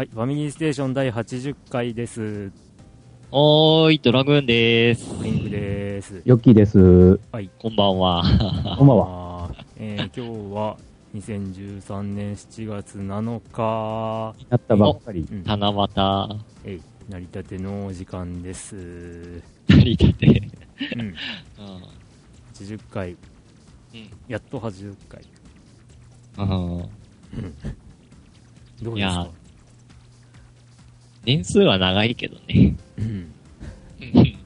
はい、ファミリーステーション第80回です。おーい、ドラグーンでーす。ピンクです。ヨッキーです。こんばんは。こんばんは。あーえー今日は2013年7月7日、やったばっかり。うん七夕、えい、成り立てのお時間です。うん、成り立て。うん。80回、やっと80回。うん。どうですか？年数は長いけどね。うん。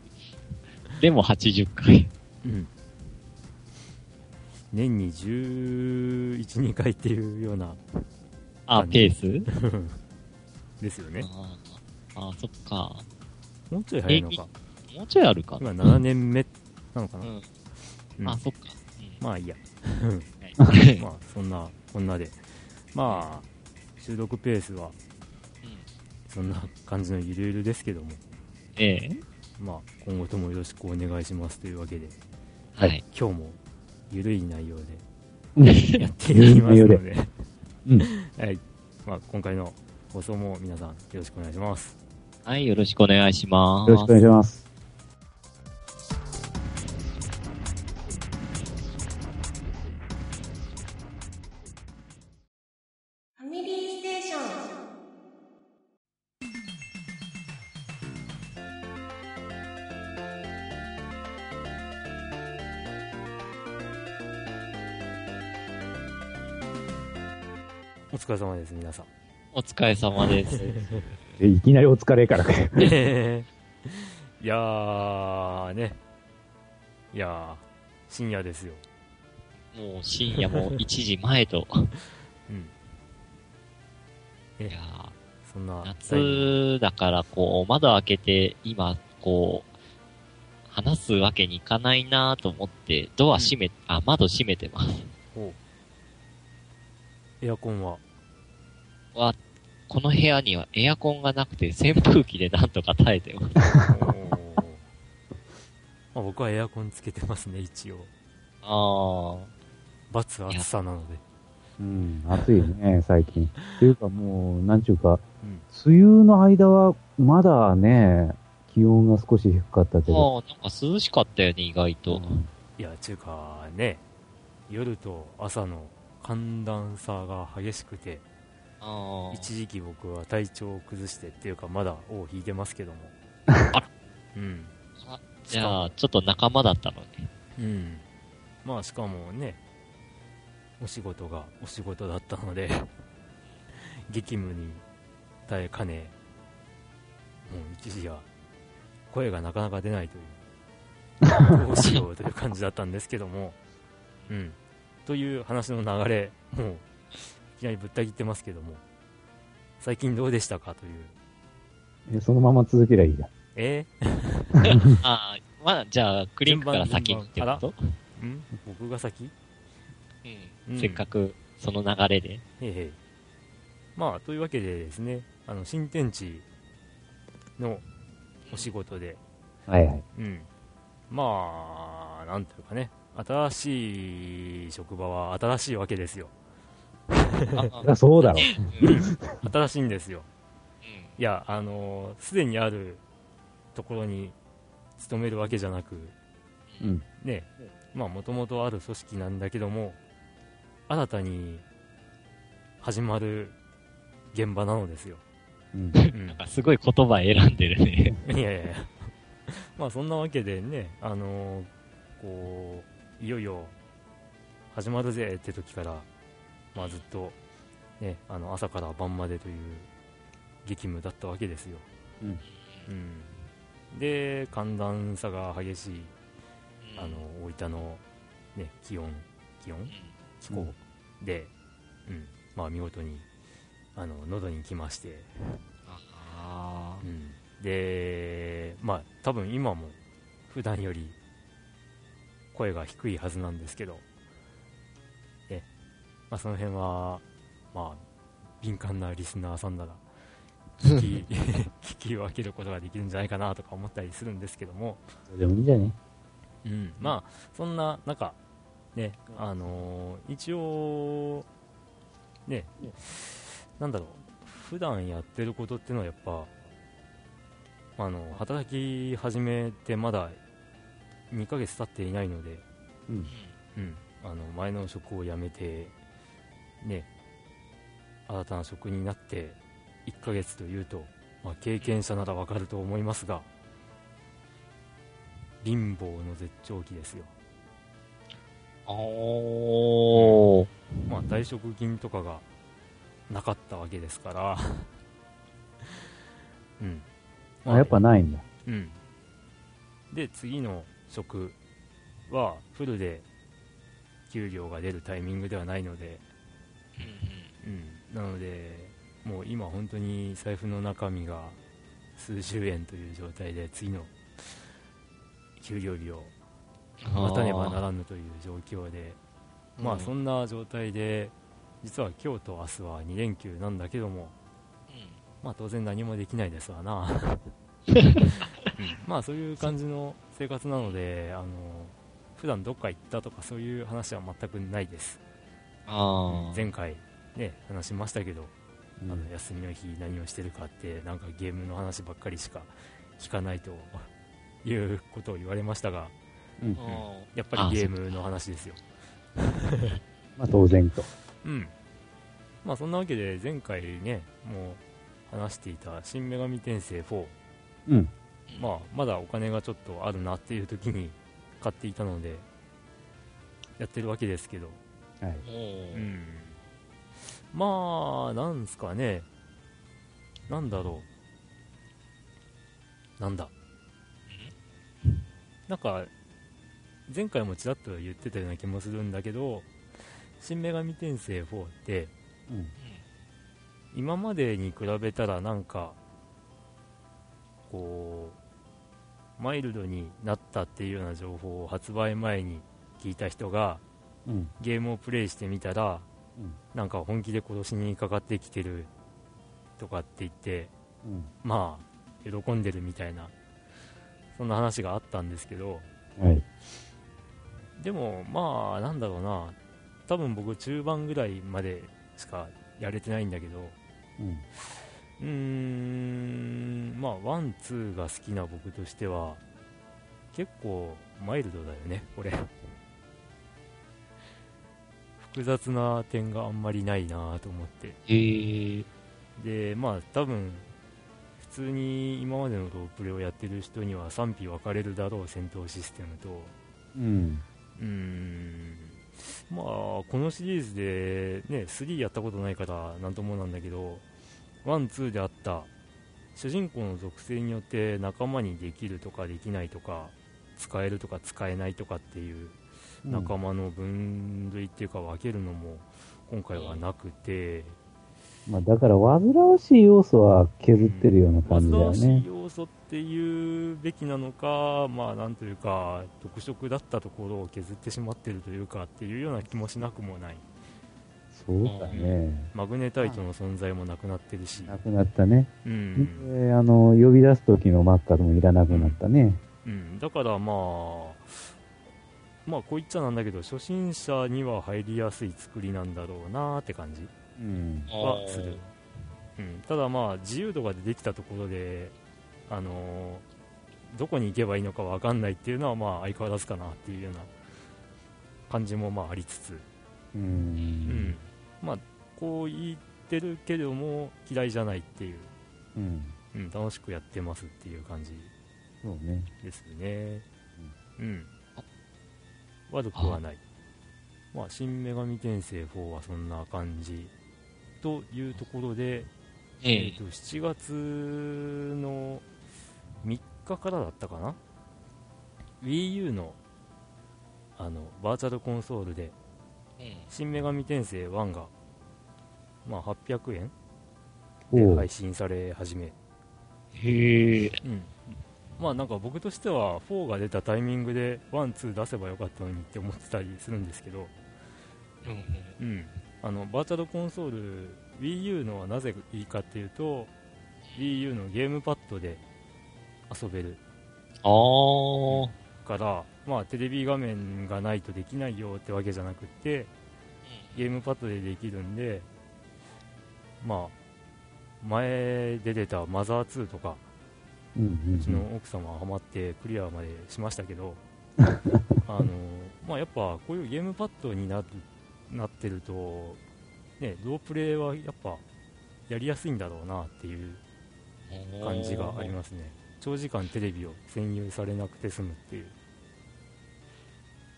でも80回。うん。年に11、2回っていうような、あ、ペース？ですよね。あーあー、そっか。もうちょい早いのか。もうちょいあるか今7年目なのかな。うん。うんあ、そっか。まあいいや。うん まあそんなこんなでまあ収録ペースはそんな感じのゆるゆるですけどもええ。まあ今後ともよろしくお願いしますというわけではい。今日もゆるい内容うんでやっていきますので うん。はいまあ、今回の放送も皆さんよろしくお願いしますはい、よろしくお願いします。よろしくお願いします。れ様です皆さんお疲れ様です。えいきなりお疲れからか よ。いやーねいやー深夜ですよもう深夜も1時前と。うんえいやそんなー夏だからこう、窓開けて今、こう、話すわけにいかないなと思って、ドア閉め、あ、窓閉めてます。おエアコンは？は、この部屋にはエアコンがなくて扇風機でなんとか耐えてます。まあ、僕はエアコンつけてますね一応あバツ暑さなのでうん、暑いね、最近。っていうかもう、なんちゅうか、うん梅雨の間は、まだね、気温が少し低かったけあ、ど。ああ、なんか涼しかったよね、意外と。いやちゅうかね夜と朝の寒暖差が激しくてああ。一時期僕は体調を崩してっていうかまだ尾を引いてますけども。あら。うん。じゃあ、ちょっと仲間だったのね。うん。まあしかもねお仕事がお仕事だったので激務に耐えかねもう一時は声がなかなか出ないというどうしようという感じだったんですけども。うん。という話の流れもういきなりぶった切ってますけども。最近どうでしたかという。えそのまま続けりゃいいじゃん。え？あ あ、まあ、じゃあ、クリンクから先ってこと？ー、ん？僕が先？うん。うんせっかく、その流れで。へいへい。まあというわけでですねあの新天地のお仕事で、はいはい。うん、まあなんというかね。新しい職場は新しいわけですよそりゃそうだろ。うんうん新しいんですよいやあのすでにあるところに勤めるわけじゃなくうん。ねまあもともとある組織なんだけども新たに始まる現場なのですよ、うん。うんなんかすごい言葉選んでるね。いやいやいや、まあそんなわけでね、あのーこう、いよいよ始まるぜって時から、まあずっと、ね、あの朝から晩までという激務だったわけですよ。うん。うん。で、寒暖差が激しい、あの、大分の、ね、気温、気温？気候で、うん、まあ見事に、あの、喉に来まして、あうん、で、まあ、多分今も普段より声が低いはずなんですけど、えまあ、その辺は、まあ、敏感なリスナーさんなら 聞き 聞き分けることができるんじゃないかなとか思ったりするんですけども、でもいいんじゃね？うん、まあ、そんな中、ね、あのー一応、ね、なんだろう、普段やってることっていうのはやっぱあの働き始めてまだ2ヶ月経っていないので、うん。うん、あの前の職を辞めてね新たな職になって1ヶ月というと、まあ、経験者ならわかると思いますが貧乏の絶頂期ですよおー。まあ退職金とかがなかったわけですから うんあ、やっぱないんだ。うんで次の職はフルで給料が出るタイミングではないのでうん、なので、もう今、本当に財布の中身が数十円という状態で、次の給料日を待たねばならぬという状況で、まあそんな状態で、実は今日と明日は2連休なんだけども、まあ当然何もできないですわな、うん。まあそういう感じの生活なので、あの普段どっか行ったとかそういう話は全くないです。前回ね話しましたけど、うん。あの休みの日何をしてるかってなんかゲームの話ばっかりしか聞かないと いうことを言われましたがうん。うんやっぱりゲームの話ですよ。まあ当然と。うん。まあそんなわけで前回ねもう話していた「新女神転生4」うん。まあまだお金がちょっとあるなっていう時に買っていたのでやってるわけですけどはい。おうーんまあ、なんすかね、なんだろう、なんだ、なんか、前回もちらっと言ってたような気もするんだけど、新女神転生4って、うん。今までに比べたらなんか、こう、マイルドになったっていうような情報を発売前に聞いた人が、うん。ゲームをプレイしてみたら、うんなんか本気で殺しにかかってきてるとかって言って、うん。まあ、喜んでるみたいな、そんな話があったんですけど、はい。でも、まあ、なんだろうな、多分僕、中盤ぐらいまでしかやれてないんだけど、うん。うーん、まあ、 one、two が好きな僕としては、結構マイルドだよね、これ。複雑な点があんまりないなと思って。へー。で、まあ、多分普通に今までのロープレをやってる人には賛否分かれるだろう戦闘システムと、うん。うーん、まあ、このシリーズで、ね、3やったことないからなんともなんだけど、1、2であった主人公の属性によって仲間にできるとかできないとか、使えるとか使えないとかっていう仲間の分類っていうか分けるのも今回はなくて、まあだから煩わしい要素は削ってるような感じだよ煩わしいね。要素っていうべきなのか、まあなんというか、特色だったところを削ってしまってるというかっていうような気もしなくもない。そうだね。マグネタイトの存在もなくなってるし、なくなったね。うん、で、あの、呼び出す時のマッカーもいらなくなったね。うん、だからまあ、まあこう言っちゃなんだけど、初心者には入りやすい作りなんだろうなって感じうん。はする。うん、ただまあ自由度が出てきたところで、あのーどこに行けばいいのか分かんないっていうのはまあ相変わらずかなっていうような感じもまあありつつ、う。うんん、まあこう言ってるけども嫌いじゃないっていう、うん。うん、楽しくやってますっていう感じそうね。ですね。うん。悪くはない。まあ、新女神転生4はそんな感じ。というところで、えええーと7月の3日からだったかな？Wii U のあのバーチャルコンソールでえ新女神転生1が、まあ、800円で配信され始め、えへえ。うん、まあなんか僕としては4が出たタイミングで1、2出せばよかったのにって思ってたりするんですけど、うんうん、あのバーチャルコンソール Wii U のはなぜいいかっていうと Wii U のゲームパッドで遊べる。あー。から、まあ、テレビ画面がないとできないよってわけじゃなくってゲームパッドでできるんで、まあ、前で出たマザー2とか、うんうんうちの奥様はハマってクリアまでしましたけど、あのまあ、やっぱこういうゲームパッドになるなってると、ね、ロープレイはやっぱやりやすいんだろうなっていう感じがありますね、長時間テレビを占有されなくて済むっていう。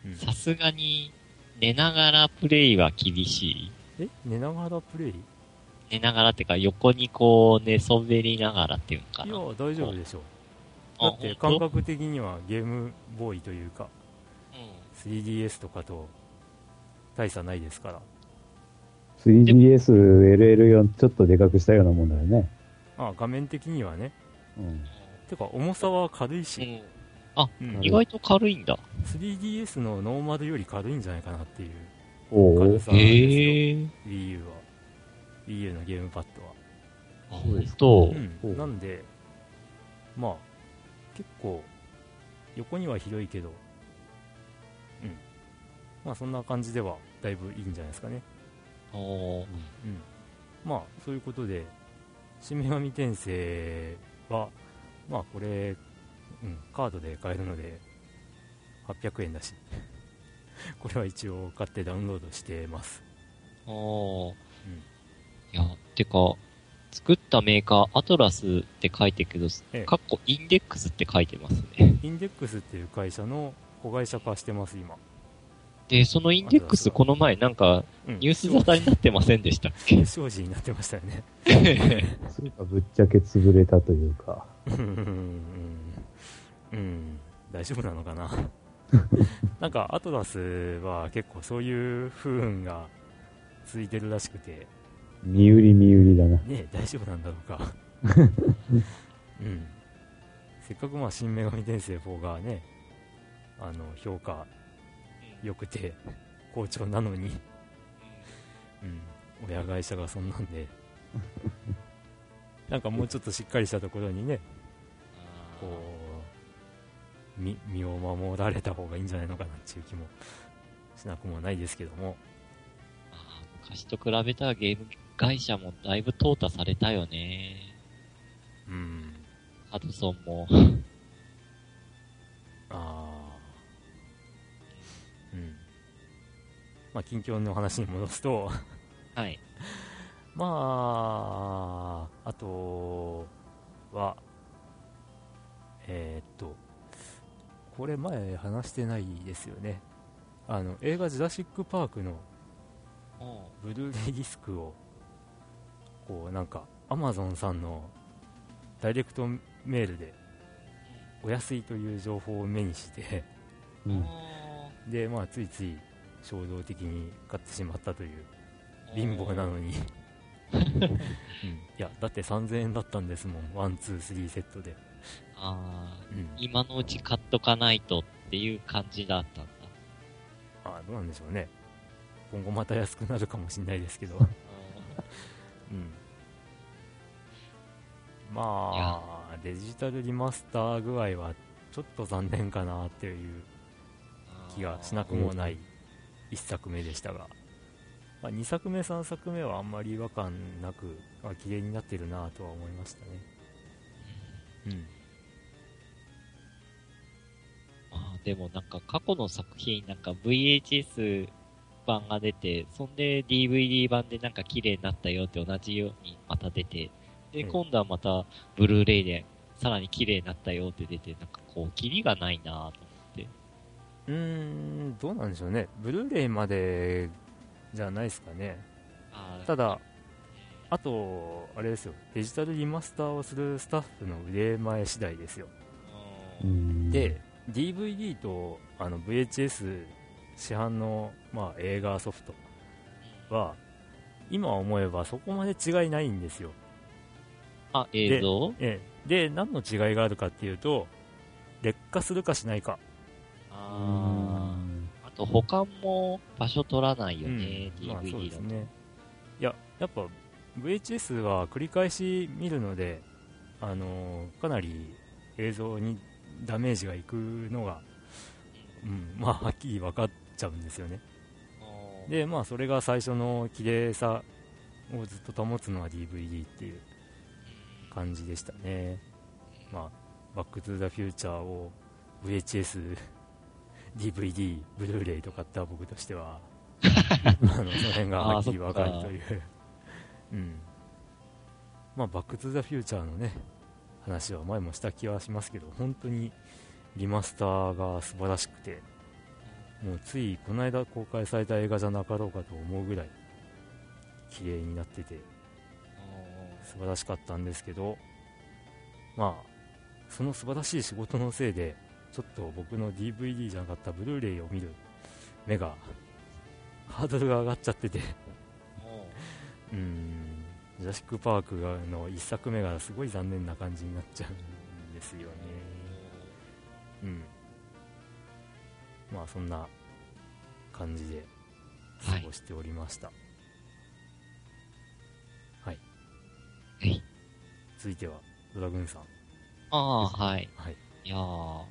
うん。さすがに、寝ながらプレイは厳しい？え？寝ながらプレイ？い寝ながらってか、横にこう、寝そべりながらっていうのかやな。大丈夫でしょうあだって感覚的にはゲームボーイというかうん 3DS とかと大差ないですから 3DS、LL4 ちょっとでかくしたようなもんだよね。あ画面的にはねうん。てか重さは軽いし、うん。あ、うん意外と軽いんだ。3DS のノーマルより軽いんじゃないかなっていう軽。さなんですよ。Wii U は Wii U のゲームパッドは。あ、そうん。なんでまあ結構横には広いけどうん。まあそんな感じではだいぶいいんじゃないですかね。おー。うん。まあそういうことで新女神転生はまあこれ、うん、カードで買えるので800円だし。これは一応買ってダウンロードしてます。おー。うんいや、てか、作ったメーカー、アトラスって書いてるけど、ええ。かっこインデックスって書いてますね。インデックスっていう会社の子会社化してます今、で、そのインデックスこの前なんか、うん、ニュース沙汰になってませんでしたっけ？不祥事になってましたよね。そうか、ぶっちゃけ潰れたというか。うん。うん。うん。大丈夫なのかな？なんかアトラスは結構そういう不運がついてるらしくて身売り身売りだな。ねえ大丈夫なんだろうか。うん。せっかくまあ新女神転生4がねあの評価良くて好調なのにうん親会社がそんなんで。なんかもうちょっとしっかりしたところにねこう身身を守られた方がいいんじゃないのかなっていう気もしなくもないですけども。昔と比べたらゲーム会社もだいぶ淘汰されたよね。うんハドソンも。ああうんまあ近況の話に戻すとはい。まああとはえーっとこれ前話してないですよねあの映画「ジュラシック・パーク」のブルーレイディスクをこうなんかアマゾンさんのダイレクトメールでお安いという情報を目にしてうん。でまあついつい衝動的に買ってしまったという貧乏なのに、うん、いやだって3000円だったんですもん。 one two three セットで、あー。うん、今のうち買っとかないとっていう感じだったんだ。あどうなんでしょうね。今後また安くなるかもしれないですけど、うん、まあデジタルリマスター具合はちょっと残念かなっていう気がしなくもない1作目でしたが、まあ、2作目3作目はあんまり違和感なくあ綺麗になってるなとは思いましたね。うん。まあでもなんか過去の作品なんか VHS 版が出て、そんで DVD 版でなんか綺麗になったよって同じようにまた出て、で、うん。今度はまたブルーレイでさらに綺麗になったよって出て、なんかこう、キリがないなぁと思って。うーんどうなんでしょうね。ブルーレイまでじゃないですかね。ただあとあれですよ。デジタルリマスターをするスタッフの腕前次第ですよ。で DVD とあの VHS 市販の、まあ、映画ソフトは今思えばそこまで違いないんですよ、あ、映像？ええ、で何の違いがあるかっていうと劣化するかしないか、あー。あと保管も場所取らないよね、うん。まあ、そう DVD だと。ですね。いややっぱ VHS は繰り返し見るので、あのーかなり映像にダメージがいくのが、うん、まあはっきり分かっちゃうんですよねでまあそれが最初の綺麗さをずっと保つのは DVD っていう感じでしたね。まあ、バックトゥザフューチャーを VHS、DVD、ブルーレイと買った僕としては、あのその辺がはっきりわかるという。うん。まあ、バックトゥザフューチャーのね、話は前もした気はしますけど、本当にリマスターが素晴らしくて、もうついこの間公開された映画じゃなかろうかと思うぐらい綺麗になってて素晴らしかったんですけどまあその素晴らしい仕事のせいでちょっと僕の DVD じゃなかったブルーレイを見る目がハードルが上がっちゃっててうー。ん。ジュラシック・パークがの1作目がすごい残念な感じになっちゃうんですよね。うんまあそんな感じで過ごしておりました、はい、はい。続いてはドラグーンさん。ああ、はい。はい。いやー、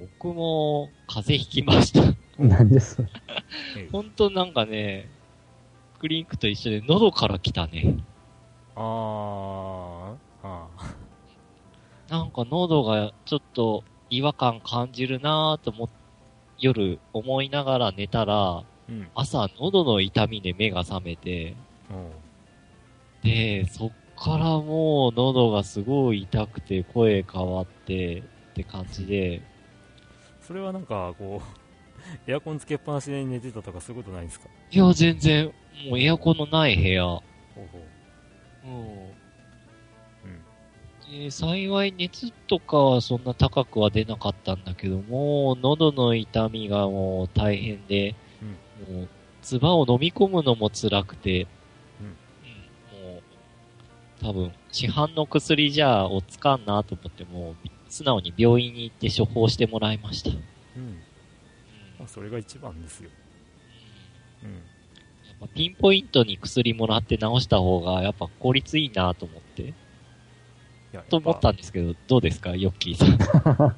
僕も風邪ひきました。なんでそれ。え。いほんとなんかね、クリンクと一緒で喉から来たね。あーあなんか喉がちょっと違和感感じるなーと思っ夜思いながら寝たら、ーうん。朝喉の痛みで目が覚めて、で、そっからもう喉がすごい痛くて声変わってって感じで、それはなんかこう エアコンつけっぱなしで寝てたとかそういうことないんですか？いや全然、もうエアコンのない部屋。ほうほう。うんうんで幸い熱とかはそんな高くは出なかったんだけども、喉の痛みがもう大変で、もう、唾を飲み込むのも辛くて、うん。もう、多分、市販の薬じゃおつかんなと思って、もう、素直に病院に行って処方してもらいました。うん。うん。まあ、それが一番ですよ、うん、やっぱピンポイントに薬もらって治した方が、やっぱ効率いいなと思って、と思ったんですけど、どうですか、ヨッキーさん？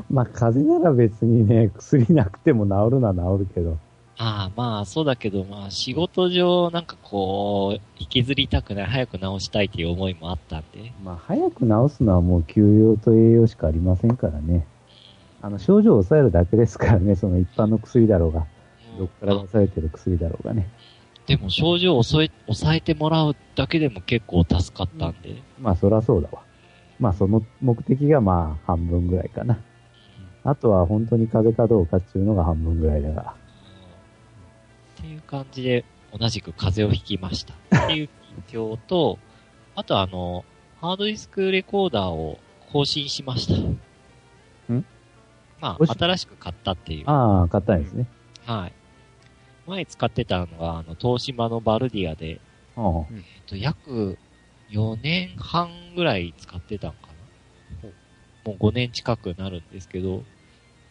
まあ、風邪なら別にね、薬なくても治るのは治るけど。ああ、まあ、そうだけど、まあ、仕事上、なんかこう、引きずりたくない、早く治したいっていう思いもあったんで。まあ、早く治すのはもう休養と栄養しかありませんからね。あの、症状を抑えるだけですからね、その一般の薬だろうが、どっからあ出されてる薬だろうがね。でも、症状を抑え、抑えてもらうだけでも結構助かったんで。まあ、そらそうだわ。まあ、その目的がまあ、半分ぐらいかな。あとは本当に風邪かどうかっていうのが半分ぐらいだから。っていう感じで、同じく風邪をひきました。っていう近況と、あとあの、ハードディスクレコーダーを更新しました。ん？まあ、新しく買ったっていう。ああ、買ったんですね。はい。前使ってたのが、あの、東芝のバルディアで、ああえっと、約4年半ぐらい使ってたんかな。もう5年近くなるんですけど、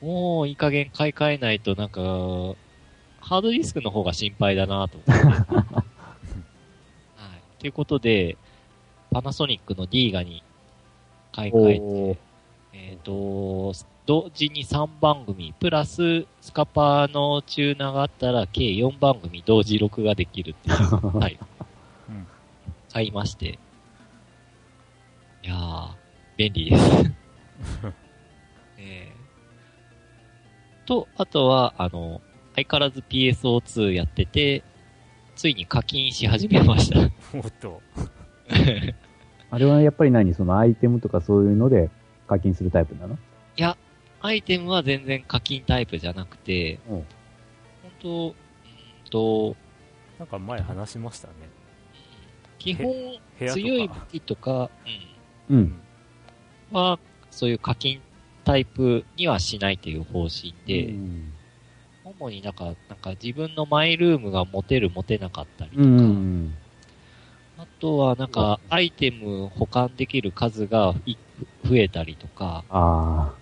もういい加減買い替えないとなんか、ハードディスクの方が心配だなと思って。はい。ということで、パナソニックの D ガに買い替えて、えっ、と、同時に3番組、プラススカパーのチューナーがあったら計4番組同時録画できるっていう。はい。うん買いまして。いやー、便利です。えーと、あとは、あの、相変わらず PSO2 やってて、ついに課金し始めました。おっと あれはやっぱり何？そのアイテムとかそういうので課金するタイプなの？いや、アイテムは全然課金タイプじゃなくて、うん。本当うーんと、なんか前話しましたね。基本強い武器とか、う。うん。うん、は、そういう課金タイプにはしないという方針で、うん。主になんか、なんか自分のマイルームが持てる持てなかったりとか、うんうんあとはなんかアイテム保管できる数がい増えたりとか、あ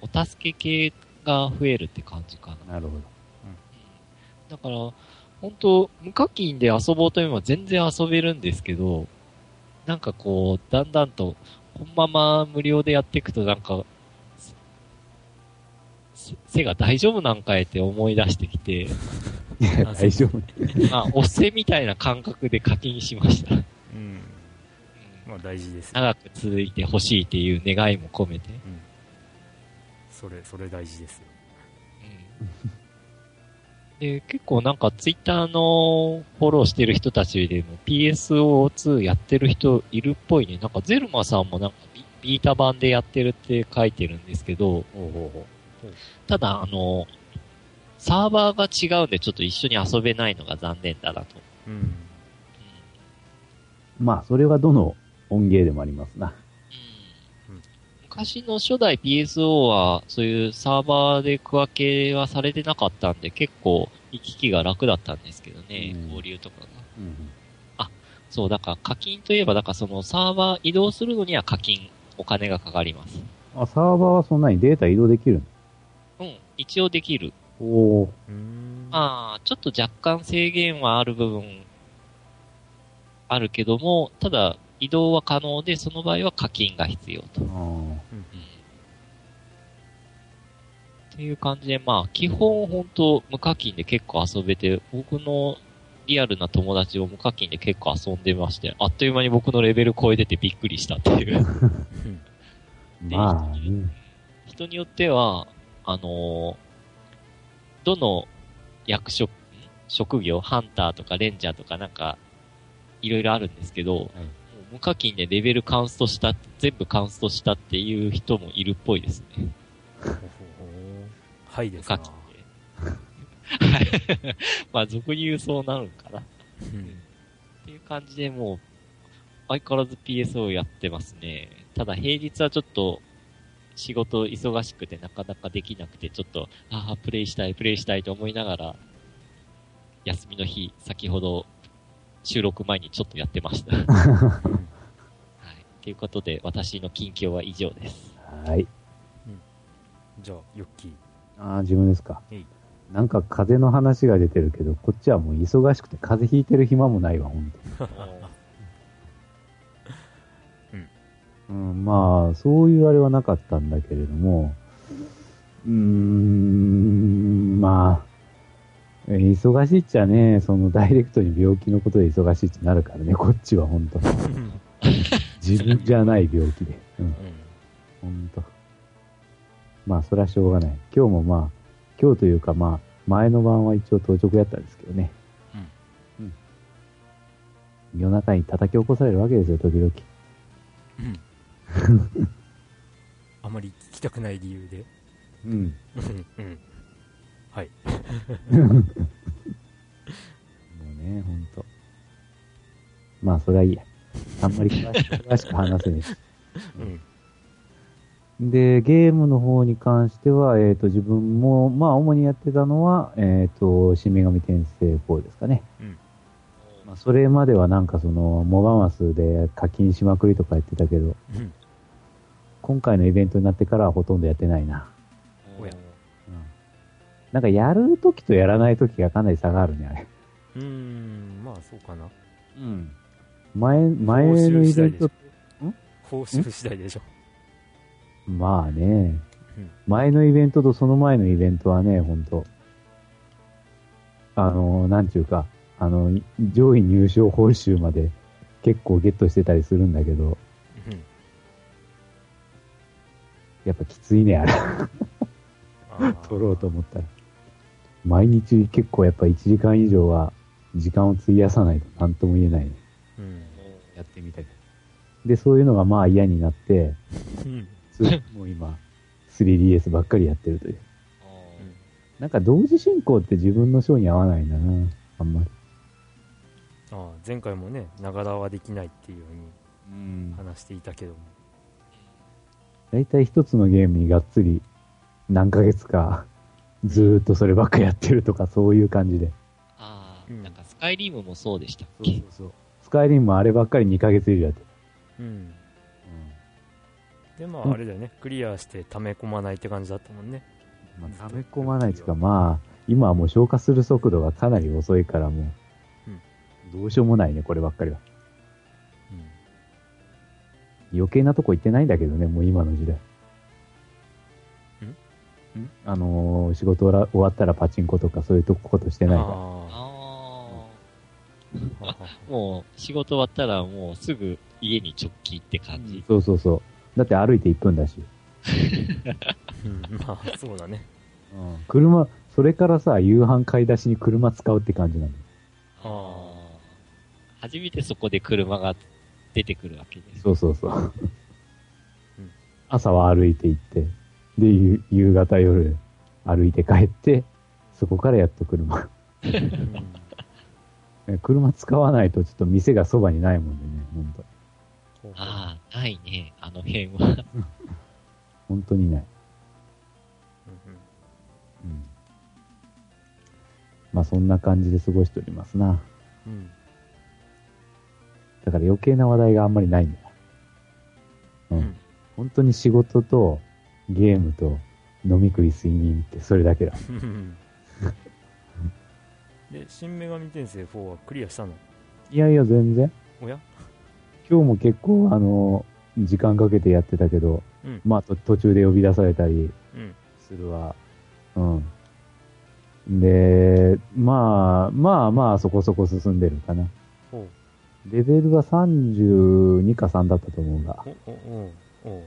お助け系が増えるって感じかな。あ、なるほど。だから、本当無課金で遊ぼうと思えば全然遊べるんですけど、なんかこう、だんだんと、このまま無料でやっていくとなんか、せ背が大丈夫なんかいって思い出してきて、いや、大丈夫。まあ、お布施みたいな感覚で課金しました。うんまあ大事ですよ。長く続いてほしいっていう願いも込めて。うん。それ、それ大事ですよ。で、結構なんかツイッターのフォローしてる人たちでも PSO2 やってる人いるっぽいね。なんかゼルマさんもなんかビビータ版でやってるって書いてるんですけど、ただあの、サーバーが違うんでちょっと一緒に遊べないのが残念だなと。うん。まあ、それはどの音芸でもありますな。うん昔の初代 PSO は、そういうサーバーで区分けはされてなかったんで、結構行き来が楽だったんですけどね、うん交流とかが。うん。そう、だから課金といえば、だからそのサーバー移動するのには課金、お金がかかります。あ、サーバーはそんなにデータ移動できるうん、一応できる。のおー。うーん。まあ、ちょっと若干制限はある部分、あるけども、ただ、移動は可能で、その場合は課金が必要と。っていう感じで、まあ、基本本当無課金で結構遊べて、僕のリアルな友達も無課金で結構遊んでまして、あっという間に僕のレベル超えててびっくりしたっていう。うんまあね。人によっては、あのーどの役職、ん職業、ハンターとかレンジャーとかなんか、いろいろあるんですけど、もう無課金でレベルカウントした、全部カウントしたっていう人もいるっぽいですね。はいですな無課。金で。まあ、俗に言うそうなるんかな。うんっていう感じでもう、相変わらず PSO やってますね。ただ平日はちょっと、仕事忙しくてなかなかできなくて、ちょっと、ああ、プレイしたい、プレイしたいと思いながら、休みの日、先ほど、収録前にちょっとやってました。はい。ということで、私の近況は以上です。はい。じゃあ、ヨッキー。ああ、自分ですかはい。なんか風邪の話が出てるけど、こっちはもう忙しくて風邪ひいてる暇もないわ、ほ んと。うん、まあ、そういうあれはなかったんだけれども、うーん、まあ、え忙しいっちゃね、そのダイレクトに病気のことで忙しいってなるからね、こっちはほんと。自分じゃない病気で。うん、うんほんと。まあ、それはしょうがない。今日もまあ、今日というかまあ、前の晩は一応当直やったんですけどね。うん。夜中に叩き起こされるわけですよ、時々。うん あまり聞きたくない理由で。うん。うんうん。はい。もうね、ほんと。まあ、それはいいや。あんまり詳しく話せないし。うん。で、ゲームの方に関しては、えっ、と、自分も、まあ、主にやってたのは、えっ、と、新女神転生4ですかね。うん。まあ、それまではなんかその、モバマスで課金しまくりとか言ってたけど、うん。今回のイベントになってからはほとんどやってないな。なんかやるときとやらないときがかなり差があるね、あれ。うーん、まあそうかな。うん。前、前のイベント、報酬次第でしょ。まあね、うん前のイベントとその前のイベントはね、ほんと、あの、なんちゅうか、あの、い上位入賞報酬まで結構ゲットしてたりするんだけど、うん。やっぱきついね、あれ。取ろうと思ったら。毎日結構やっぱ1時間以上は時間を費やさないと何とも言えないね。うん。やってみたい。で、そういうのがまあ嫌になって、うん。もう今、3DS ばっかりやってるという。なんか同時進行って自分の性に合わないんだな、あんまり。ああ、前回もね、ながらはできないっていうよううんに話していたけども。大体一つのゲームにがっつり何ヶ月かずーっとそればっかやってるとかそういう感じで。ああ、うんなんかスカイリームもそうでしたっそうけそう。スカイリムもあればっかり2ヶ月以上やってる。うん。で、まうんああれだよね、クリアして溜め込まないって感じだったもんね。まあ、溜め込まないというか、まあ、今はもう消化する速度がかなり遅いからもう、どうしようもないね、こればっかりは。うん。余計なとこ行ってないんだけどね、もう今の時代。んあのー仕事終わ終わったらパチンコとかそういうとことしてないから。ああ。もう仕事終わったらもうすぐ家に直帰って感じ。そうそうそう。だって歩いて1分だし。うん、まあ、そうだね。車、それからさ、夕飯買い出しに車使うって感じなの。あ初めてそこで車が出てくるわけです。そうそうそううん。朝は歩いて行って、で、夕夕方夜歩いて帰って、そこからやっと車。車使わないとちょっと店がそばにないもんでね、ほんと。ほうほうああ、ないね、あの辺は。本当にない。うんうん。まあそんな感じで過ごしておりますな。うんうんだから余計な話題があんまりないんだよ。うん。うん本当に仕事とゲームと飲み食い睡眠ってそれだけだ。う んで、新女神転生4はクリアしたの？いやいや全然。おや？今日も結構あの、時間かけてやってたけど、うんまあと途中で呼び出されたりうん。するわ。うん。で、まあ、まあまあそこそこ進んでるかな。ほう。レベルは32か3だったと思うが。お、お、お、お。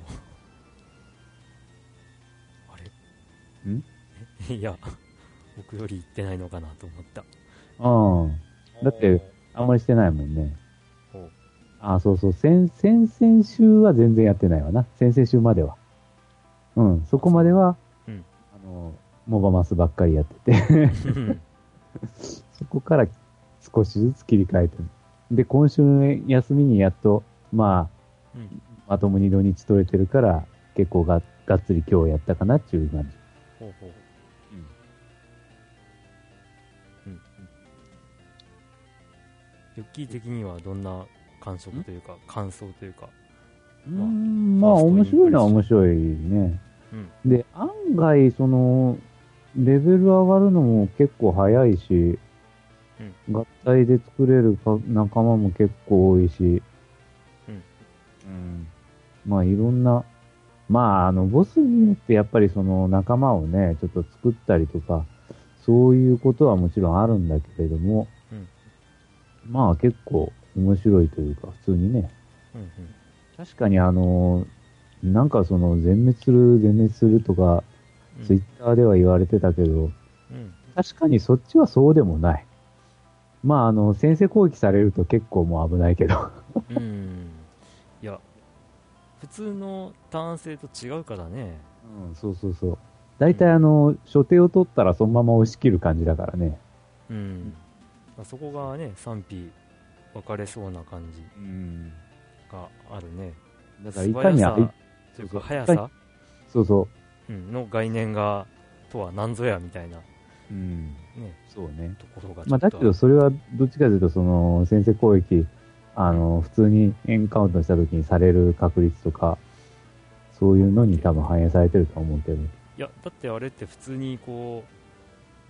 ん？いや、僕より行ってないのかなと思った。うん。だって、あんまりしてないもんね。ほう。あ、そうそう。先、先々週は全然やってないわな。先々週までは。うん。そこまでは、うんあの、モバマスばっかりやってて、そこから少しずつ切り替えてる。で、今週の休みにやっと、まあ、うん。まともに土日取れてるから、結構ががっつり今日やったかなっていう感じ。ほうほう。うん。ヨッキー的にはどんな感触というか、感想というか。うーん、まあ面白いのは面白いね。うん。で、案外、その、レベル上がるのも結構早いし、合体で作れるか仲間も結構多いし、うんうんまあいろんな、まああの、ボスによってやっぱりその仲間をね、ちょっと作ったりとか、そういうことはもちろんあるんだけれども、うんまあ結構面白いというか、普通にね、うん。確かにあの、なんかその全滅する、全滅するとか、うん。ツイッターでは言われてたけど、うん。確かにそっちはそうでもない。まああの、先制攻撃されると結構もう危ないけど。うん。いや、普通の単性と違うからね。うん、そうそうそう。大体あの、初手を取ったらそのまま押し切る感じだからね。うん。まあそこがね、賛否分かれそうな感じうん。があるね。だからいかにあい素早さというか速さ、そうそうん、の概念が、とは何ぞやみたいなう。うん。ね、そうね。ところがちょっと。まあだけどそれはどっちかというとその、先制攻撃、あの、普通にエンカウントした時にされる確率とか、そういうのに多分反映されてると思うけど。いや、だってあれって普通にこ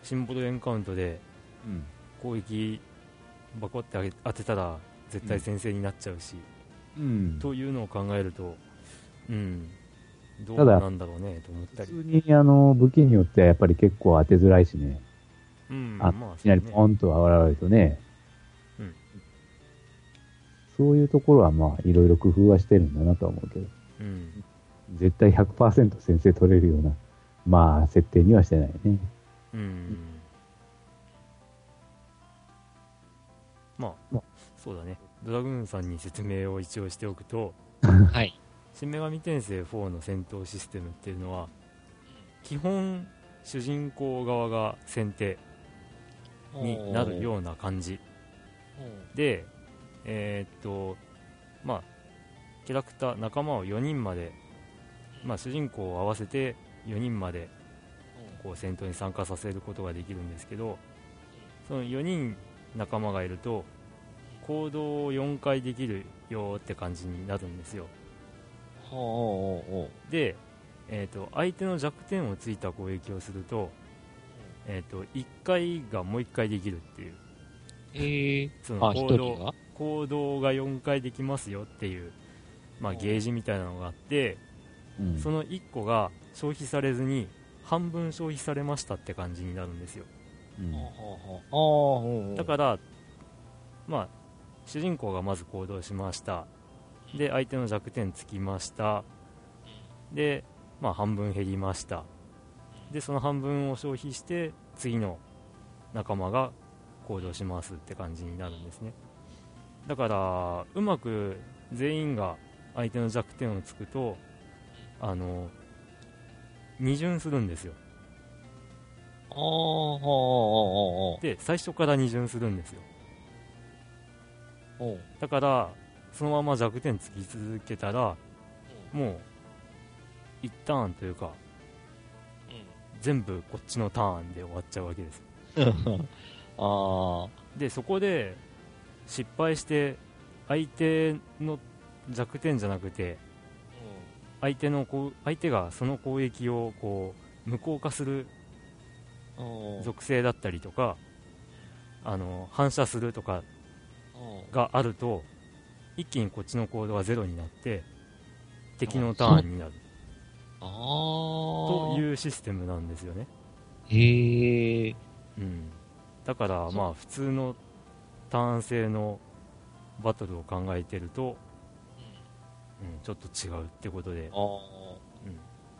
う、シンボルエンカウントでうん。攻撃バコって当てたら絶対先制になっちゃうし、うん。というのを考えると、うん、どうなんだろうねと思った普り。通にあの、武器によってはやっぱり結構当てづらいしね。うん、あまあ、いきなりポンと上がられるとね。うんそういうところはまあ、いろいろ工夫はしてるんだなとは思うけど、うん、絶対100%先制取れるような、まあ、設定にはしてないね。うん。まあ、まあそうだね。ドラグーンさんに説明を一応しておくと、はい。新女神転生4の戦闘システムっていうのは、基本、主人公側が先手になるような感じ。で、えーっと、まあ、キャラクター、仲間を4人まで、まあ、主人公を合わせて4人までこう戦闘に参加させることができるんですけど、その4人仲間がいると、行動を4回できるよって感じになるんですよ。で、えー、と相手の弱点をついた攻撃をすると,、えー、と1回がもう1回できるっていう。ええその行動行動が4回できますよっていう、まあ、ゲージみたいなのがあって、うん。その1個が消費されずに半分消費されましたって感じになるんですよ。うん。だからまあ主人公がまず行動しました。で相手の弱点つきました。でまあ半分減りました。でその半分を消費して次の仲間が行動しますって感じになるんですねだからうまく全員が相手の弱点をつくとあの二巡するんですよ。で最初から二巡するんですよ。だからそのまま弱点つき続けたらもう一ターンというか全部こっちのターンで終わっちゃうわけです あ。でそこで失敗して相手の弱点じゃなくて相手のこう相手がその攻撃をこう無効化するうん。属性だったりとかあの反射するとかうん。があると一気にこっちのコードがゼロになって敵のターンになる。というシステムなんですよね、へえ。うん、だからまあ普通のターン制のバトルを考えてると、うん、ちょっと違うってことでああ。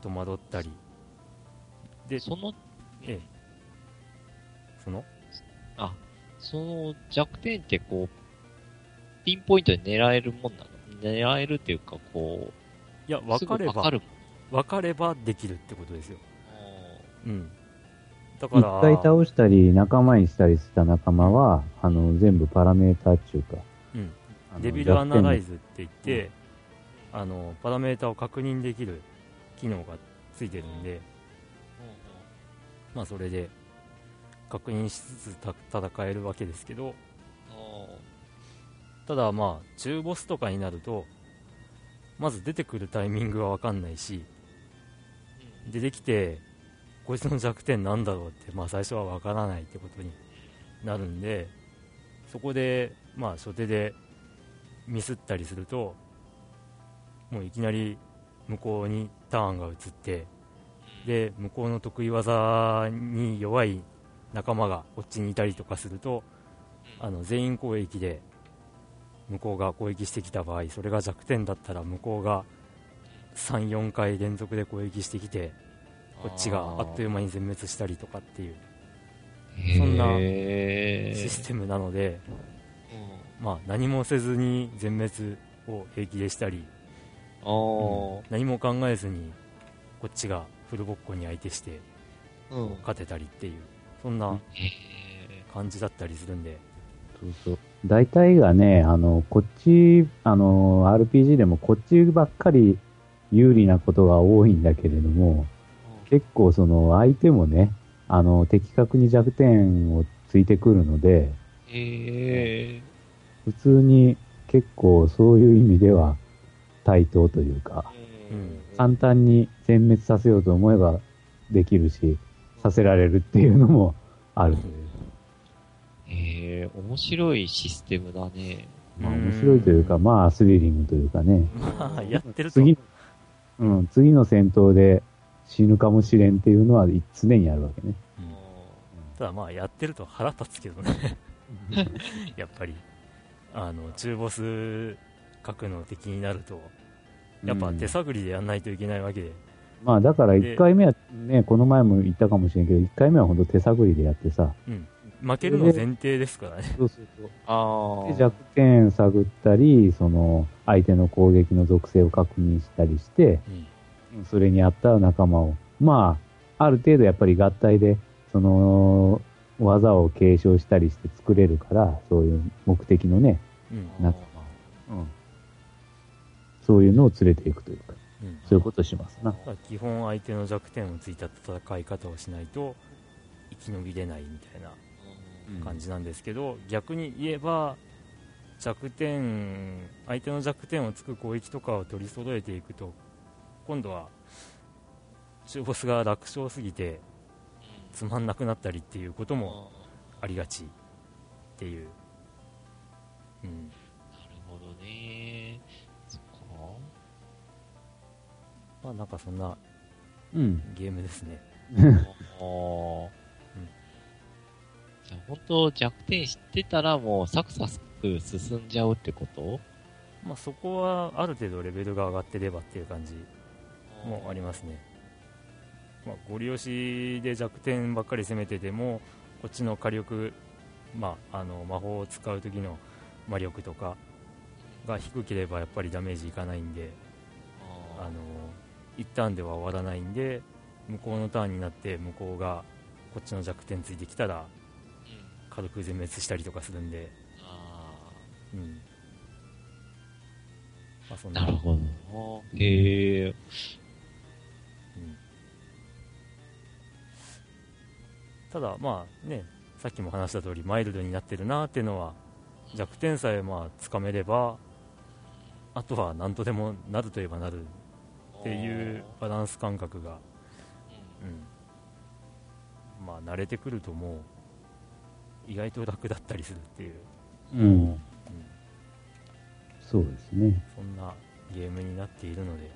戸惑ったり。でその、ええ。その？あ、その弱点ってこう、ピンポイントで狙えるもんなの？狙えるっていうか、こいやう、分かれば。分かればできるってことですよ、あうん、だから。一回倒したり、仲間にしたりした仲間は、あの、全部パラメータっていうか、うん。デビルアナライ弱ズって言って、あのパラメータを確認できる機能がついてるんで、まあ、それで確認しつつた戦えるわけですけど。ただまあ中ボスとかになるとまず出てくるタイミングは分かんないし出てきてこいつの弱点なんだろうって、まあ、最初は分からないってことになるんでそこでまあ初手でミスったりするともういきなり向こうにターンが移ってで向こうの得意技に弱い仲間がこっちにいたりとかするとあの全員攻撃で向こうが攻撃してきた場合それが弱点だったら向こうが34回連続で攻撃してきてこっちがあっという間に全滅したりとかっていうそんなへシステムなので、まあ、何もせずに全滅を平気でしたり、何も考えずにこっちがフルボッコに相手してうん。勝てたりっていうそんなへ感じだったりするんで、そうそう。大体がね、あの、こっち、あの、RPG でもこっちばっかり有利なことが多いんだけれども、結構その相手もね、あの、的確に弱点をついてくるので、え。へえ。普通に結構そういう意味では対等というか、うん簡単に全滅させようと思えばできるし、させられるっていうのもあるという。へえ、面白いシステムだね。まあ面白いというか、まあスリリングというかね。まあやってると次、うん、次の戦闘で死ぬかもしれんっていうのは常にあるわけね。うん。ただまあやってると腹立つけどね。やっぱりあの中ボス格の敵になるとやっぱ手探りでやんないといけないわけで、まあだから1回目はね、この前も言ったかもしれんけど、1回目は本当手探りでやってさ、負けるの前提ですからね。そうそうそう。あで弱点探ったり、その相手の攻撃の属性を確認したりして、うんそれに合った仲間を、まあ、ある程度やっぱり合体で、その、技を継承したりして作れるから、そういう目的のね、うん仲間を、うん。そういうのを連れていくというか、うんそういうことしますな。基本相手の弱点をついた戦い方をしないと生き延びれないみたいな感じなんですけど、逆に言えば弱点相手の弱点をつく攻撃とかを取り揃えていくと今度は中ボスが楽勝すぎてつまんなくなったりっていうこともありがちっていう、うん、なるほどね。そっか。まあなんかそんなうん。ゲームですねああ。じゃあ本当弱点知ってたらもうサクサく進んじゃうってこと？まあ、そこはある程度レベルが上がってればっていう感じもありますね、まあ、ゴリ押しで弱点ばっかり攻めててもこっちの火力、まあ、あの魔法を使う時の魔力とかが低ければやっぱりダメージいかないんであの一旦では終わらないんで向こうのターンになって向こうがこっちの弱点ついてきたら軽く全滅したりとかするんで、あうん。まあ、そんーなるほど。へえ。うただ、まあね、さっきも話した通り、マイルドになってるなっていうのは、弱点さえまあつかめれば、あとは何とでもなるといえばなるっていうバランス感覚が、うん、まあ慣れてくるともう、意外と楽だったりするっていう、うん。うん、そうですね。そんなゲームになっているので、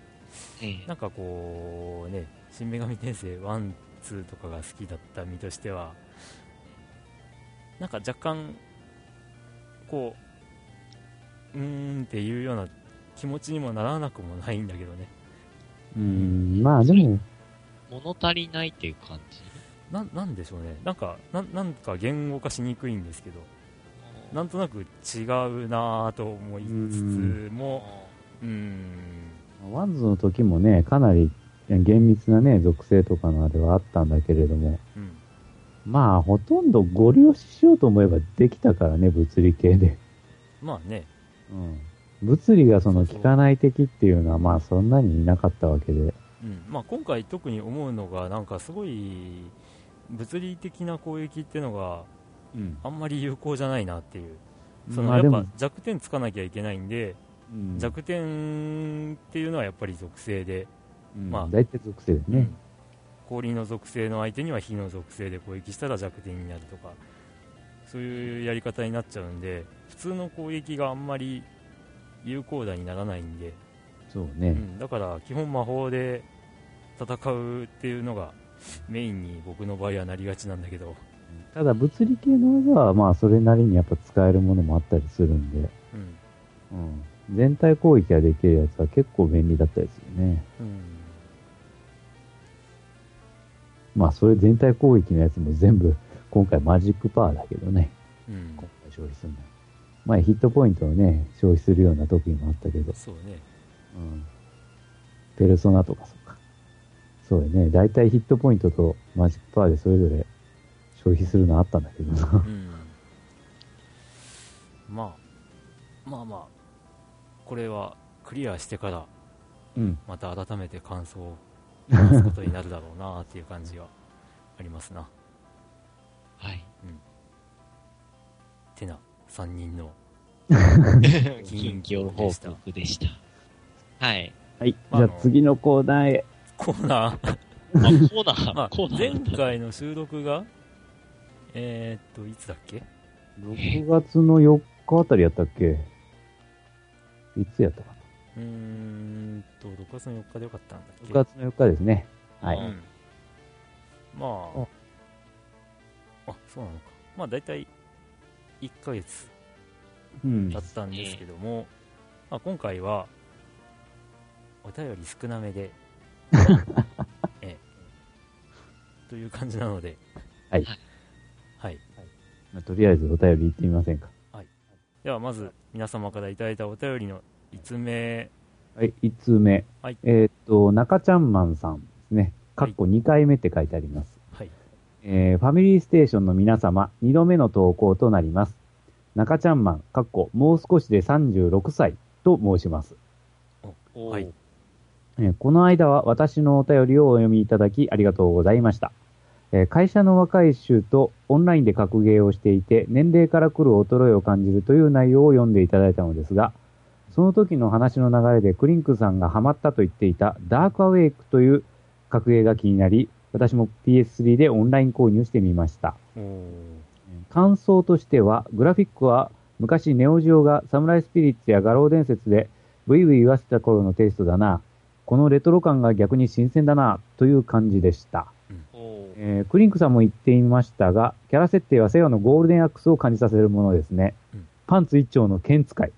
ええなんかこうね、新女神転生1、2とかが好きだった身としては、なんか若干、こう、うーんっていうような気持ちにもならなくもないんだけどね。うん。まあでも、物足りないっていう感じ？ななんでしょうね。なんか、なんなんか言語化しにくいんですけど、なんとなく違うなぁと思いつつも、うーん、ワンズの時もね、かなり厳密なね、属性とかのあれはあったんだけれども、うん、まあ、ほとんどご利用しようと思えばできたからね、物理系で。まあね、うん。物理がその効かない敵っていうのは、まあ、そんなにいなかったわけで。うんまあ、今回特に思うのが、なんかすごい物理的な攻撃っていうのがうん。あんまり有効じゃないなっていう、そのやっぱ弱点つかなきゃいけないんで、うん弱点っていうのはやっぱり属性で、うんまあ。大体属性ですね。うん。氷の属性の相手には火の属性で攻撃したら弱点になるとか、そういうやり方になっちゃうんで、普通の攻撃があんまり有効打にならないんで、そうね。うん、だから基本魔法で戦うっていうのがメインに僕の場合はなりがちなんだけど、ただ、物理系の技は、まあ、それなりにやっぱ使えるものもあったりするんで、うん。うん。全体攻撃ができるやつは結構便利だったりするね。うんまあ、それ全体攻撃のやつも全部、今回マジックパワーだけどね。うん今回消費するの。前ヒットポイントをね、消費するような時もあったけど、そうね、うん。ペルソナとかそうか。そうやね。だいたいヒットポイントとマジックパワーでそれぞれ消費するのあったんだけどな。うん、まあ、まあまあ、これはクリアしてから、うん。また改めて感想を話すことになるだろうなっていう感じはありますな。はい。てな、3人の 近況報告でした。はい。はい。まあじゃあ次のコーナーへ。コーナー、あ、コーナー、まあコー、ナー前。回の収録が、えー、っと、いつだっけ？6月の4日あたりやったっけ？いつやったかうーんと、6月の4日でよかったんだっけ？な ?6 月の4日ですね。はい。うん。まあ、あ、そうなのか。まあ、大体、1ヶ月うんだ。ったんですけども、まあ、今回は、お便り少なめで、ええ、という感じなので、はい。はい。まあとりあえずお便り行ってみませんか。では、まず、皆様からいただいたお便りの5つ目、はい。1通目。はいえーっと、中ちゃんマンさんですね。かっこ2回目って書いてあります。はい。えーファミリーステーションの皆様、2度目の投稿となります。中ちゃんマン、かっこもう少しで36歳と申します。はい。えーこの間は私のお便りをお読みいただきありがとうございました。えー会社の若い衆とオンラインで格ゲーをしていて、年齢から来る衰えを感じるという内容を読んでいただいたのですが、その時の話の流れでクリンクさんがハマったと言っていたダークアウェイクという格ゲーが気になり、私も PS3 でオンライン購入してみました。感想としては、グラフィックは昔ネオジオがサムライスピリッツや画廊伝説でブイブイ言わせた頃のテイストだな。このレトロ感が逆に新鮮だな、という感じでした。えークリンクさんも言っていましたが、キャラ設定はセヨのゴールデンアックスを感じさせるものですね。うんパンツ一丁の剣使い。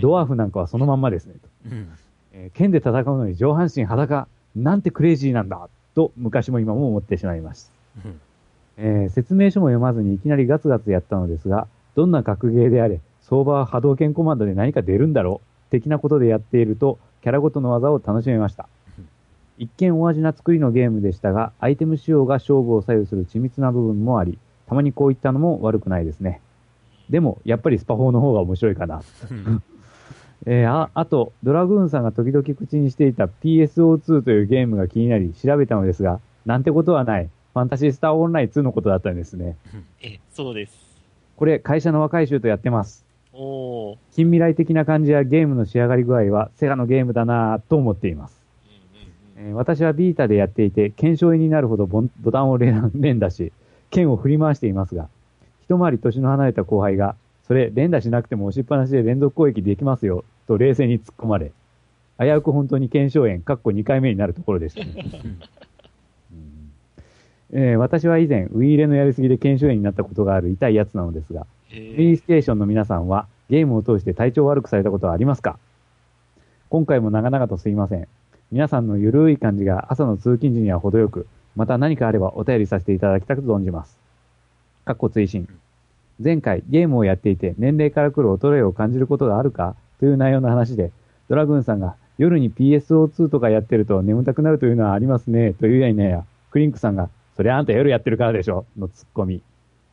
ドワーフなんかはそのまんまですね。とうん。えー剣で戦うのに上半身裸。なんてクレイジーなんだ。と、昔も今も思ってしまいます。うんえー説明書も読まずにいきなりガツガツやったのですが、どんな格ゲーであれ、相場は波動拳コマンドで何か出るんだろう、的なことでやっていると、キャラごとの技を楽しめましたうん。一見お味な作りのゲームでしたが、アイテム仕様が勝負を左右する緻密な部分もあり、たまにこういったのも悪くないですね。でも、やっぱりスパ4の方が面白いかな。うん えーあ、あと、ドラグーンさんが時々口にしていた PSO2 というゲームが気になり調べたのですが、なんてことはない。ファンタシースターオンライン2のことだったんですね。え、そうです。これ、会社の若い衆とやってます。おー。近未来的な感じやゲームの仕上がり具合はセガのゲームだなぁと思っています。うんうんうんえー私はビータでやっていて、検証になるほどボンボタンを連連打し、剣を振り回していますが、一回り年の離れた後輩が、それ連打しなくても押しっぱなしで連続攻撃できますよ、と冷静に突っ込まれ、危うく本当に検証炎、かっこ2回目になるところでしたね。うんえー私は以前、ウイイレのやりすぎで検証炎になったことがある痛いやつなのですが、へプレイーステーションの皆さんはゲームを通して体調悪くされたことはありますか？今回も長々とすいません。皆さんのゆるい感じが朝の通勤時には程よく、また何かあればお便りさせていただきたく存じます。かっこ追伸。前回ゲームをやっていて年齢から来る衰えを感じることがあるか？という内容の話で、ドラグーンさんが夜に PSO2 とかやってると眠たくなるというのはありますね、というやいなや、クリンクさんが、それあんた夜やってるからでしょのツッコミ。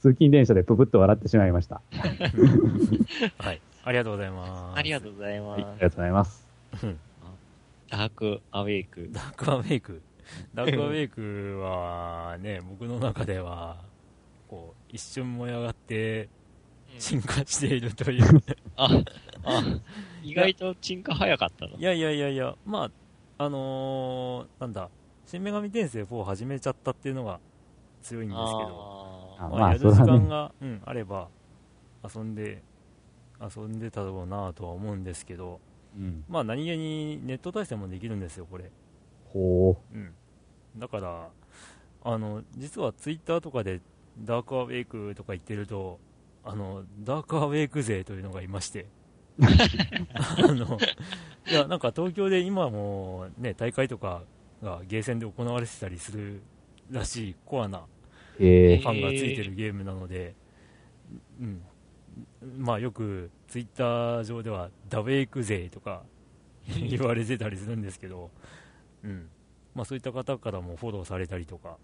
通勤電車でププッと笑ってしまいました。はい。ありがとうございます。ありがとうございます。はい、ありがとうございます。ダークアウェイク。ダークアウェイク。ダークアウェイクはね、僕の中では、こう、一瞬燃え上がって、進化しているという。あ、あ、意外と鎮火早かったのい。やいやいやいや、まあ、あのー、なんだ、新女神転生4を始めちゃったっていうのが強いんですけど、ああまあ、やる時間が、うん、あれば、遊んで、遊んでたろうなとは思うんですけど、うん。まあ何気にネット対戦もできるんですよ、これ。ほうん。だから、あの、実はツイッターとかでダークアウェイクとか言ってると、あの、ダークアウェイク勢というのがいまして、あの、いや、なんか東京で今もね、大会とかがゲーセンで行われてたりするらしいコアなファンがついてるゲームなので、うん。まあよくツイッター上ではダウェイク勢とか 言われてたりするんですけど、うん。まあそういった方からもフォローされたりとか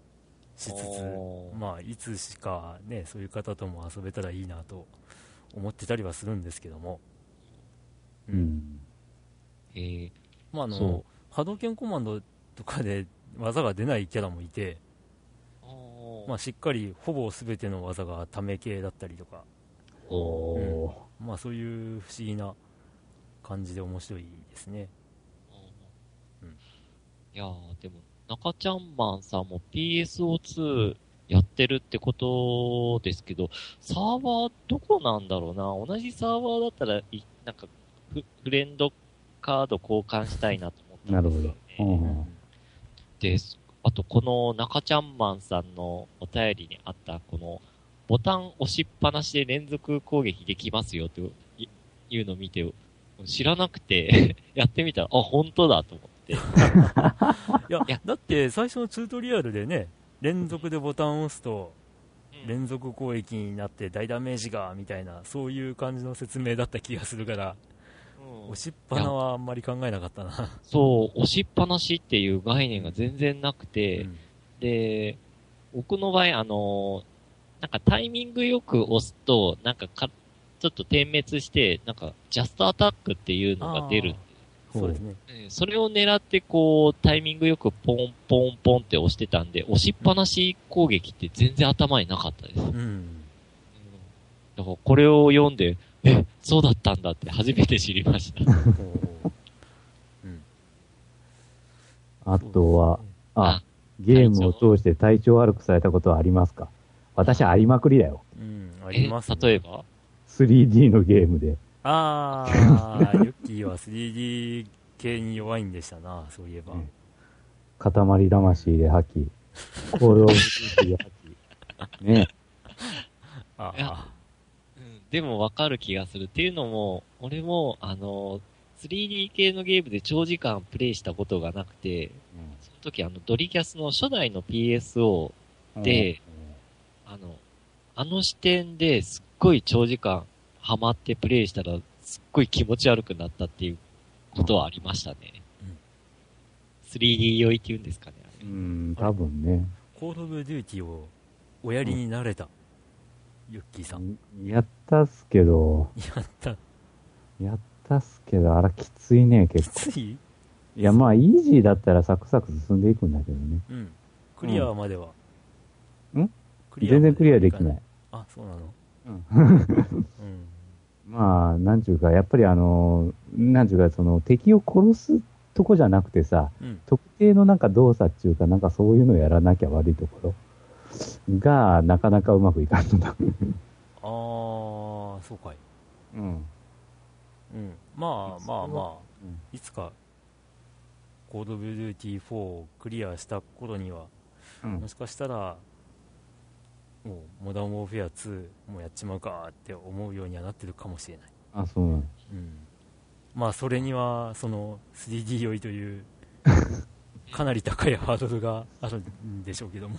しつつ、まあいつしかね、そういう方とも遊べたらいいなと思ってたりはするんですけども、う。ん。えー、まああのそ、波動拳コマンドとかで技が出ないキャラもいて、う。まあしっかりほぼ全ての技がため系だったりとか、おー。まあそういう不思議な感じで面白いですね。うんいやー、でも、中ちゃんマンさんも PSO2 やってるってことですけど、サーバーどこなんだろうな？同じサーバーだったら、いなんかフ、フレンドカード交換したいなと思ったなんるほですよど。ね。うん。です。あと、この中ちゃんマンさんのお便りにあった、この、ボタン押しっぱなしで連続攻撃できますよといいうのを見て、知らなくて、やってみたら、あ、本当だと思って。いやいや。だって最初のチュートリアルでね、連続でボタンを押すと、連続攻撃になって大ダメージが、みたいな、そういう感じの説明だった気がするから、うん。押しっぱなはあんまり考えなかったな。そう、押しっぱなしっていう概念が全然なくて、うん。で、僕の場合、あの、なんかタイミングよく押すと、なんかか、ちょっと点滅して、なんか、ジャストアタックっていうのが出る。そうですね。うんそれを狙って、こう、タイミングよくポンポンポンって押してたんで、押しっぱなし攻撃って全然頭になかったです。うんうん。だから、これを読んで、え、そうだったんだって初めて知りました。ほううん。あとは、ああ、ゲームを通して体調悪くされたことはありますか？私ありまくりだよ。うん、あえります、ね。例えば？3D のゲームで。あー、ユッキーは 3D 系に弱いんでしたな、そういえば。うん。塊魂で吐き、コールオブデューティーで吐き。ね。あいやあ、うんでもわかる気がする。っていうのも、俺も、あの、3D 系のゲームで長時間プレイしたことがなくて、その時あの、ドリキャスの初代の PSO で、あの、あの視点ですっごい長時間ハマってプレイしたら、すっごい気持ち悪くなったっていうことはありましたね。うん 3D 酔いって言うんですかね。うん、多分ね。コールオブデューティーをおやりになれた、ユッキーさん。やったっすけど、やった。やったっすけど、あらきついね、結構。つい？いや、まあ、イージーだったらサクサク進んでいくんだけどね。うん。クリアまでは。んクリアま全然クリアできない。。あ、そうなの？うんうん。まあ、なんちゅうか、やっぱりあの、なんちゅうか、その、敵を殺すとこじゃなくてさ、うん。特定のなんか動作っていうか、なんかそういうのやらなきゃ悪いところが、なかなかうまくいかんのだ。あー、そうかい。うん。うん。まあまあまあ、うんいつか、コードオブデューティー4をクリアした頃には、うんもしかしたら、もう、モダンウォーフェア2もやっちまうかって思うようにはなってるかもしれない。あ、そうなの。うん。まあ、それには、その、3D 酔いという、かなり高いハードルがあるんでしょうけども。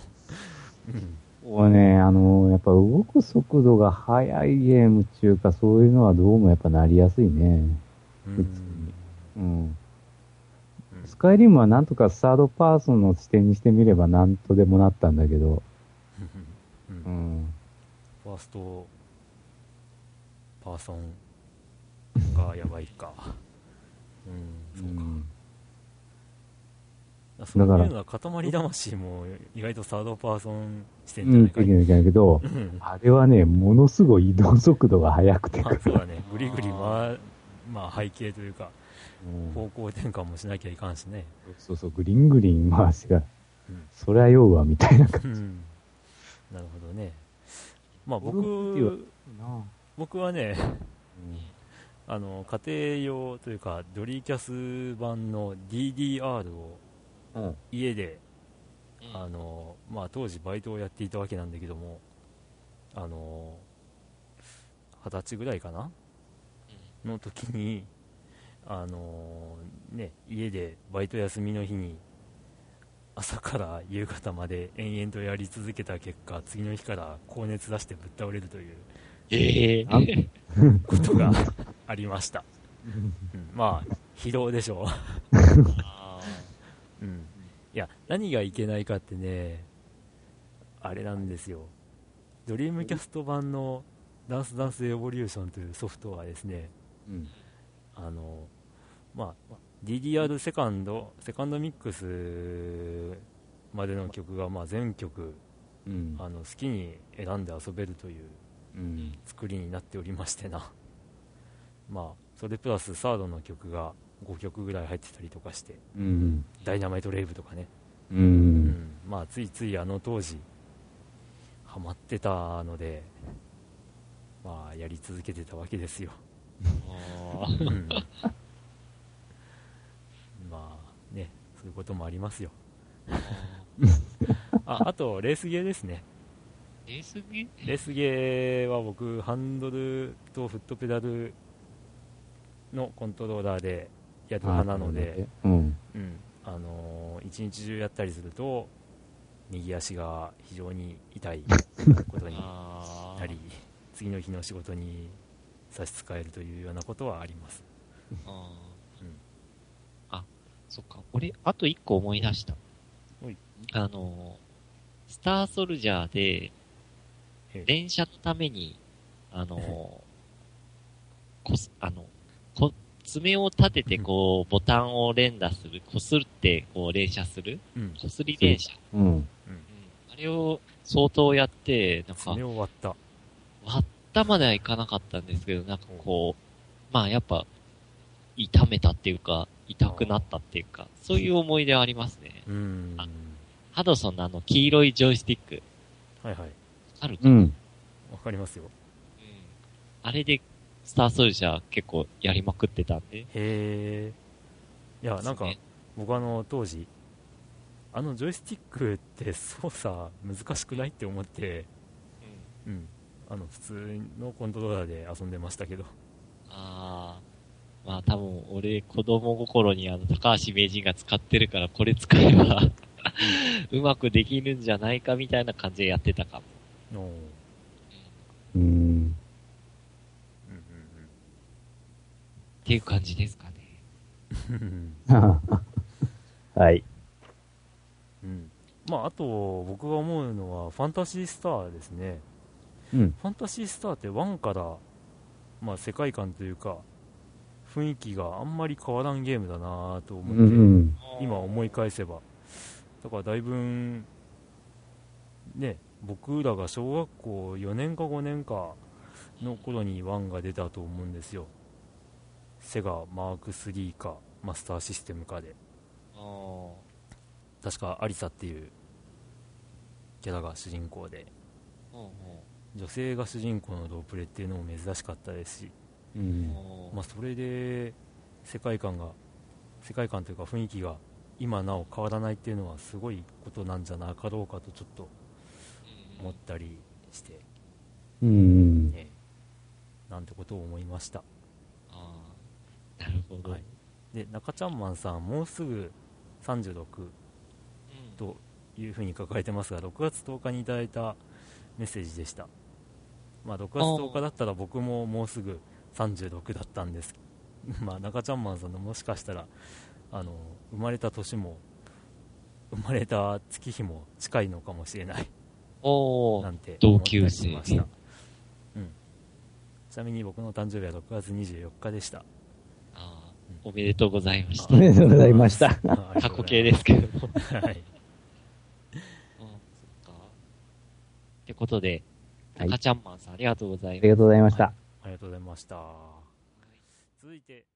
うん。ここはね、あの、やっぱ動く速度が速いゲームっていうか、そういうのはどうもやっぱなりやすいね。う普通にん。うん。うんスカイリムはなんとかサードパーソンの視点にしてみればなんとでもなったんだけど、うんう。ん。ファーストパーソンがやばいか。うん、そうか。そういうのは塊魂も意外とサードパーソン視点うん、じゃないかい。できないけど、うんあれはね、ものすごい移動速度が速くて、あそうだね、ぐりぐり回、まあ背景というか、うん方向転換もしなきゃいかんしね。そうそう、グリングリン回しが、うんそりゃ酔うわ、みたいな感うん。なるほどね。まあゴルフっていう僕。僕はね、あの、家庭用というか、ドリーキャス版の DDR をうん。家で、あの、まあ当時バイトをやっていたわけなんだけども、あの、二十歳ぐらいかな？の時に、あの、ね、家でバイト休みの日に、朝から夕方まで延々とやり続けた結果、次の日から高熱出してぶっ倒れるというええあことがありました。うん、まあ、疲労でしょう。あうん、いや、何がいけないかってね、あれなんですよ。ドリームキャスト版のダンスダンスエボリューションというソフトはですね、うん。あの、まあ、DDR セカンド、セカンドミックスまでの曲が、まあ、全曲、うん。あの、好きに選んで遊べるといううん。作りになっておりましてな。まあ、それプラスサードの曲が5曲ぐらい入ってたりとかして、うん。ダイナマイトレイブとかね、う。うんん、まあついついあの当時ハマってたのでまあやり続けてたわけですよ、あうんまあねそういうこともありますよ。あ あとレースゲーですね。レースゲー？レースゲーは僕ハンドルとフットペダルのコントローラーでやる派なので、うん。うん。あのー一日中やったりすると右足が非常に痛いことにあなり 次の日の仕事に差し支えるというようなことはあります。あ、そっか。俺、あと一個思い出した。あの、スターソルジャーで、ええ連射のために、あの、こす、あの、こ、爪を立ててこう、ボタンを連打する、こすってこう連射する、うんこすり連射。うん。うんあれを相当やって、なんか爪、を割った割ったまではいかなかったんですけど、なんかこう、まあやっぱ、痛めたっていうか、痛くなったっていうか、そういう思い出はありますね。うん。あハドソンのあの黄色いジョイスティック、はいはい。あるかな、うん。わかりますよ。うん。あれで、スターソルジャー結構やりまくってたんで。へえいやなんかね。僕あの当時あのジョイスティックって操作難しくないって思ってうん。あの普通のコントローラーで遊んでましたけど。ああ。まあ多分俺子供心にあの高橋名人が使ってるからこれ使えばうまくできるんじゃないかみたいな感じでやってたかも。のうん。うんうんっていう感じですかね。うんはい。うんまああと僕が思うのはファンタジースターですねうん。ファンタジースターって1から、まあ、世界観というか雰囲気があんまり変わらんゲームだなと思うって、ん。今思い返せばだからだいぶんね僕らが小学校4年か5年かの頃に1が出たと思うんですよセガマーク3かマスターシステムかであ確かアリサっていうキャラが主人公であ。うん女性が主人公のロープレっていうのも珍しかったですし。まあ、それで世界観が世界観というか雰囲気が今なお変わらないっていうのはすごいことなんじゃなかろうかとちょっと思ったりして、うん。ね、なんてことを思いましたああ。なるほど。はいで中ちゃんマンさんもうすぐ36うんというふうに書かれてますが6月10日にいただいたメッセージでした、まあ、6月10日だったら僕ももうすぐ36だったんです まあ中ちゃんマンさんのもしかしたらあの生まれた年も生まれた月日も近いのかもしれないおー なんて同級生しました、うん、ちなみに僕の誕生日は6月24日でしたああ。おめでとうございましおた。めでとうございました。過去形ですけども。すはいうん、そっか。ってことで、はい中ちゃんマンさんありがとうございますあり。がとうございました。ありがとうございました。続いて。